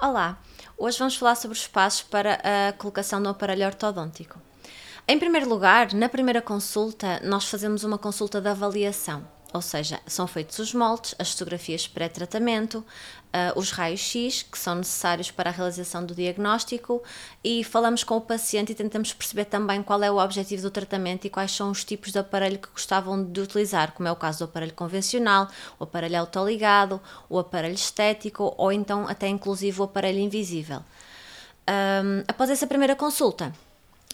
Olá, hoje vamos falar sobre os passos para a colocação do aparelho ortodôntico. Em primeiro lugar, na primeira consulta, nós fazemos uma consulta de avaliação. Ou seja, são feitos os moldes, as fotografias pré-tratamento, uh, os raios-x que são necessários para a realização do diagnóstico e falamos com o paciente e tentamos perceber também qual é o objetivo do tratamento e quais são os tipos de aparelho que gostavam de utilizar, como é o caso do aparelho convencional, o aparelho autoligado, o aparelho estético ou então até inclusive o aparelho invisível. Um, após essa primeira consulta,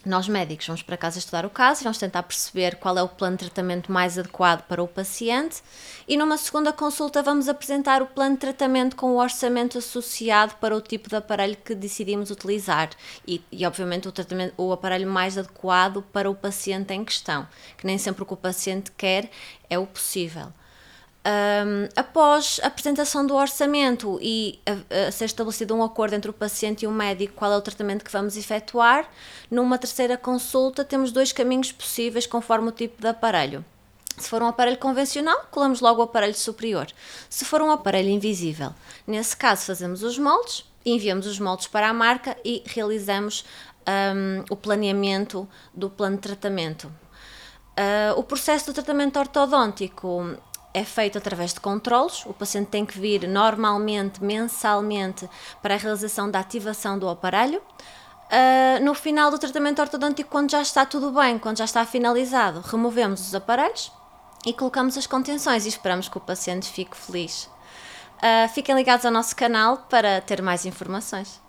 nós médicos vamos para casa estudar o caso e vamos tentar perceber qual é o plano de tratamento mais adequado para o paciente e numa segunda consulta vamos apresentar o plano de tratamento com o orçamento associado para o tipo de aparelho que decidimos utilizar e, e obviamente o, tratamento, o aparelho mais adequado para o paciente em questão, que nem sempre o que o paciente quer é o possível. Um, após a apresentação do orçamento e a, a ser estabelecido um acordo entre o paciente e o médico qual é o tratamento que vamos efetuar, numa terceira consulta temos dois caminhos possíveis conforme o tipo de aparelho. Se for um aparelho convencional, colamos logo o aparelho superior. Se for um aparelho invisível, nesse caso fazemos os moldes, enviamos os moldes para a marca e realizamos um, o planeamento do plano de tratamento. Uh, o processo do tratamento ortodôntico é feito através de controlos. O paciente tem que vir normalmente, mensalmente, para a realização da ativação do aparelho. Uh, no final do tratamento ortodôntico, quando já está tudo bem, quando já está finalizado, removemos os aparelhos e colocamos as contenções e esperamos que o paciente fique feliz. Uh, fiquem ligados ao nosso canal para ter mais informações.